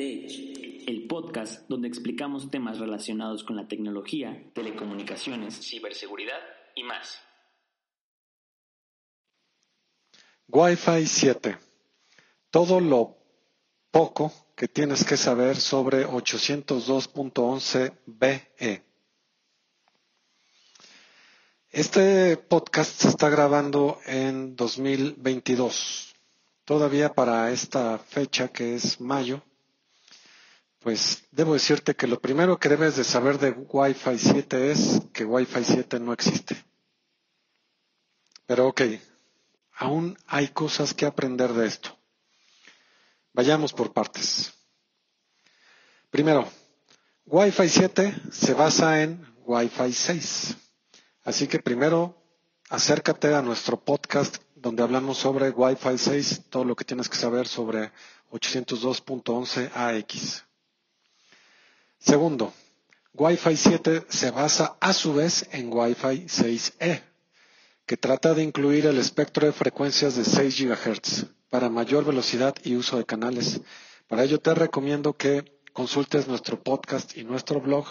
El podcast donde explicamos temas relacionados con la tecnología, telecomunicaciones, ciberseguridad y más. Wi-Fi 7. Todo lo poco que tienes que saber sobre 802.11be. Este podcast se está grabando en 2022. Todavía para esta fecha que es mayo, pues debo decirte que lo primero que debes de saber de Wi-Fi 7 es que Wi-Fi 7 no existe. Pero ok, aún hay cosas que aprender de esto. Vayamos por partes. Primero, Wi-Fi 7 se basa en Wi-Fi 6. Así que primero, acércate a nuestro podcast donde hablamos sobre Wi-Fi 6, todo lo que tienes que saber sobre 802.11 AX. Segundo, Wi-Fi 7 se basa a su vez en Wi-Fi 6E que trata de incluir el espectro de frecuencias de 6 GHz para mayor velocidad y uso de canales. Para ello te recomiendo que consultes nuestro podcast y nuestro blog,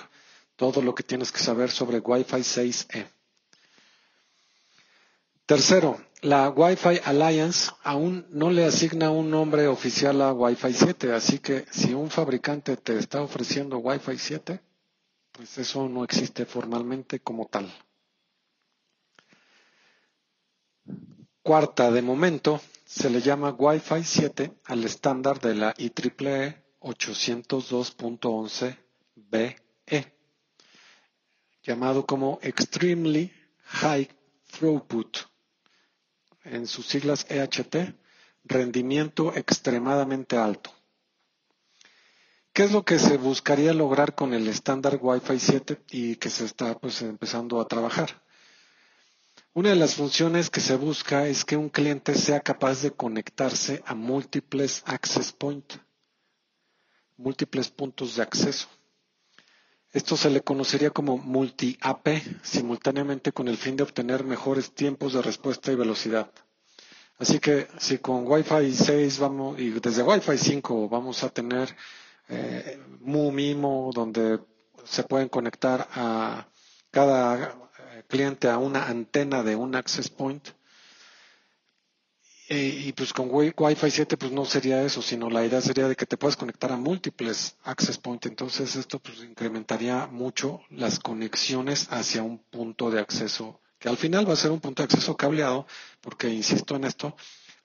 todo lo que tienes que saber sobre Wi-Fi 6E. Tercero, la Wi-Fi Alliance aún no le asigna un nombre oficial a Wi-Fi 7, así que si un fabricante te está ofreciendo Wi-Fi 7, pues eso no existe formalmente como tal. Cuarta, de momento, se le llama Wi-Fi 7 al estándar de la IEEE 802.11be, llamado como Extremely High Throughput, en sus siglas EHT, rendimiento extremadamente alto. ¿Qué es lo que se buscaría lograr con el estándar Wi-Fi 7 y que se está pues, empezando a trabajar? Una de las funciones que se busca es que un cliente sea capaz de conectarse a múltiples access points, múltiples puntos de acceso. Esto se le conocería como multi-AP, simultáneamente con el fin de obtener mejores tiempos de respuesta y velocidad. Así que si con Wi-Fi 6 vamos, y desde Wi-Fi 5 vamos a tener eh, MU donde se pueden conectar a cada cliente a una antena de un access point. Y, pues con Wi-Fi 7 pues no sería eso, sino la idea sería de que te puedas conectar a múltiples access point. Entonces esto pues incrementaría mucho las conexiones hacia un punto de acceso, que al final va a ser un punto de acceso cableado, porque insisto en esto,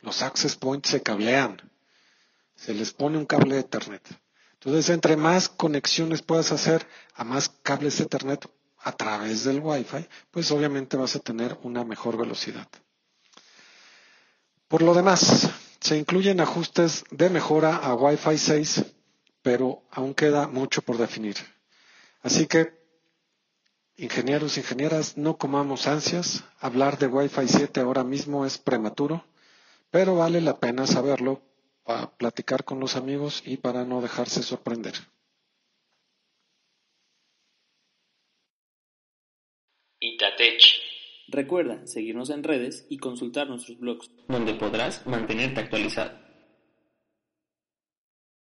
los access points se cablean. Se les pone un cable Ethernet. Entonces, entre más conexiones puedas hacer a más cables Ethernet, a través del Wi-Fi, pues obviamente vas a tener una mejor velocidad. Por lo demás, se incluyen ajustes de mejora a Wi-Fi 6, pero aún queda mucho por definir. Así que, ingenieros, ingenieras, no comamos ansias. Hablar de Wi-Fi 7 ahora mismo es prematuro, pero vale la pena saberlo para platicar con los amigos y para no dejarse sorprender. Recuerda seguirnos en redes y consultar nuestros blogs, donde podrás mantenerte actualizado.